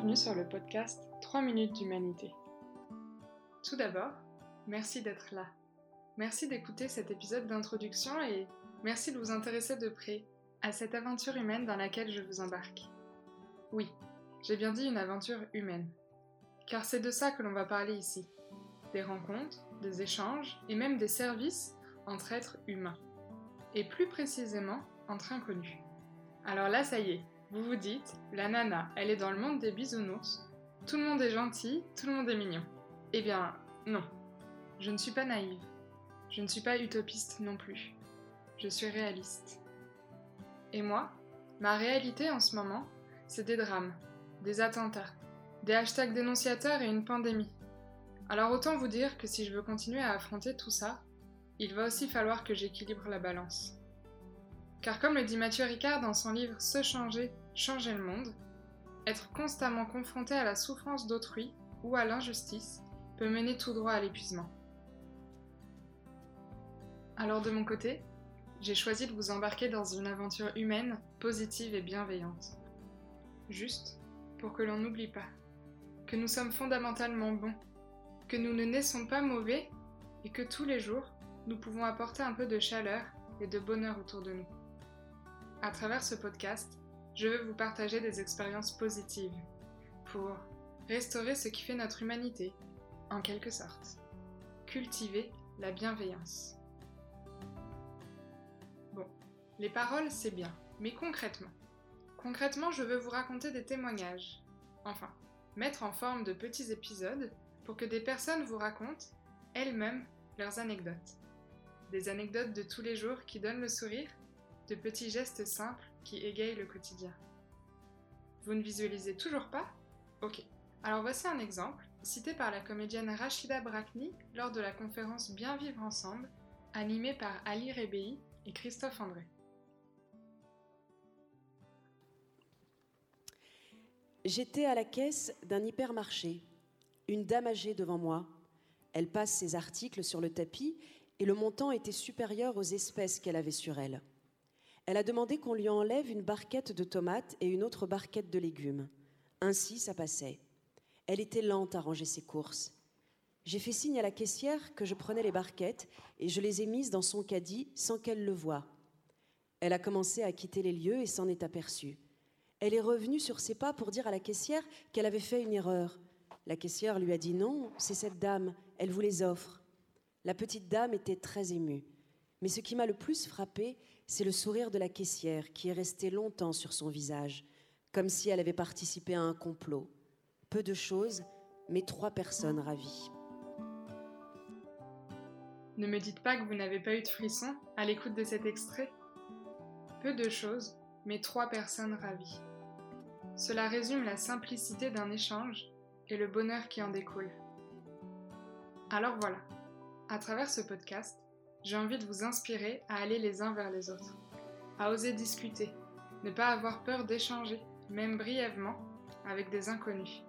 bienvenue sur le podcast 3 minutes d'humanité. Tout d'abord, merci d'être là. Merci d'écouter cet épisode d'introduction et merci de vous intéresser de près à cette aventure humaine dans laquelle je vous embarque. Oui, j'ai bien dit une aventure humaine. Car c'est de ça que l'on va parler ici. Des rencontres, des échanges et même des services entre êtres humains. Et plus précisément entre inconnus. Alors là, ça y est, vous vous dites, la nana, elle est dans le monde des bisounours, tout le monde est gentil, tout le monde est mignon. Eh bien, non. Je ne suis pas naïve. Je ne suis pas utopiste non plus. Je suis réaliste. Et moi, ma réalité en ce moment, c'est des drames, des attentats, des hashtags dénonciateurs et une pandémie. Alors autant vous dire que si je veux continuer à affronter tout ça, il va aussi falloir que j'équilibre la balance. Car comme le dit Mathieu Ricard dans son livre Se changer, changer le monde, être constamment confronté à la souffrance d'autrui ou à l'injustice peut mener tout droit à l'épuisement. Alors de mon côté, j'ai choisi de vous embarquer dans une aventure humaine, positive et bienveillante. Juste pour que l'on n'oublie pas que nous sommes fondamentalement bons, que nous ne naissons pas mauvais et que tous les jours, nous pouvons apporter un peu de chaleur et de bonheur autour de nous. À travers ce podcast, je veux vous partager des expériences positives pour restaurer ce qui fait notre humanité, en quelque sorte. Cultiver la bienveillance. Bon, les paroles, c'est bien, mais concrètement. Concrètement, je veux vous raconter des témoignages. Enfin, mettre en forme de petits épisodes pour que des personnes vous racontent elles-mêmes leurs anecdotes. Des anecdotes de tous les jours qui donnent le sourire de petits gestes simples qui égayent le quotidien. Vous ne visualisez toujours pas? Ok. Alors voici un exemple, cité par la comédienne Rachida Brakni lors de la conférence Bien vivre ensemble, animée par Ali Rebei et Christophe André. J'étais à la caisse d'un hypermarché. Une dame âgée devant moi. Elle passe ses articles sur le tapis et le montant était supérieur aux espèces qu'elle avait sur elle. Elle a demandé qu'on lui enlève une barquette de tomates et une autre barquette de légumes. Ainsi, ça passait. Elle était lente à ranger ses courses. J'ai fait signe à la caissière que je prenais les barquettes et je les ai mises dans son caddie sans qu'elle le voie. Elle a commencé à quitter les lieux et s'en est aperçue. Elle est revenue sur ses pas pour dire à la caissière qu'elle avait fait une erreur. La caissière lui a dit non, c'est cette dame, elle vous les offre. La petite dame était très émue. Mais ce qui m'a le plus frappé, c'est le sourire de la caissière qui est resté longtemps sur son visage, comme si elle avait participé à un complot. Peu de choses, mais trois personnes ravies. Ne me dites pas que vous n'avez pas eu de frisson à l'écoute de cet extrait. Peu de choses, mais trois personnes ravies. Cela résume la simplicité d'un échange et le bonheur qui en découle. Alors voilà, à travers ce podcast, j'ai envie de vous inspirer à aller les uns vers les autres, à oser discuter, ne pas avoir peur d'échanger, même brièvement, avec des inconnus,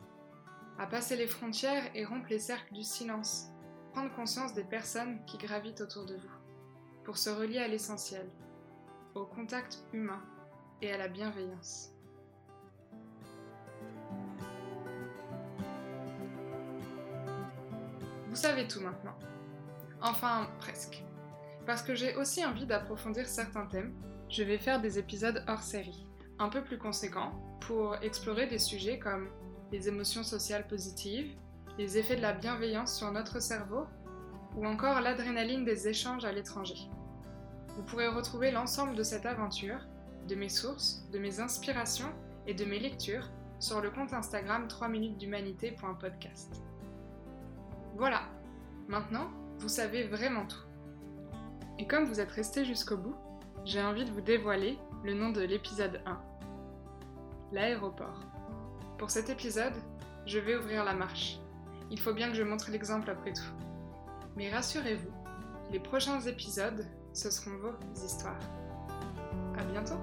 à passer les frontières et rompre les cercles du silence, prendre conscience des personnes qui gravitent autour de vous, pour se relier à l'essentiel, au contact humain et à la bienveillance. Vous savez tout maintenant. Enfin, presque. Parce que j'ai aussi envie d'approfondir certains thèmes, je vais faire des épisodes hors série, un peu plus conséquents, pour explorer des sujets comme les émotions sociales positives, les effets de la bienveillance sur notre cerveau, ou encore l'adrénaline des échanges à l'étranger. Vous pourrez retrouver l'ensemble de cette aventure, de mes sources, de mes inspirations et de mes lectures sur le compte Instagram 3 minutes d'humanité.podcast. Voilà, maintenant, vous savez vraiment tout. Et comme vous êtes resté jusqu'au bout, j'ai envie de vous dévoiler le nom de l'épisode 1. L'aéroport. Pour cet épisode, je vais ouvrir la marche. Il faut bien que je montre l'exemple après tout. Mais rassurez-vous, les prochains épisodes, ce seront vos histoires. À bientôt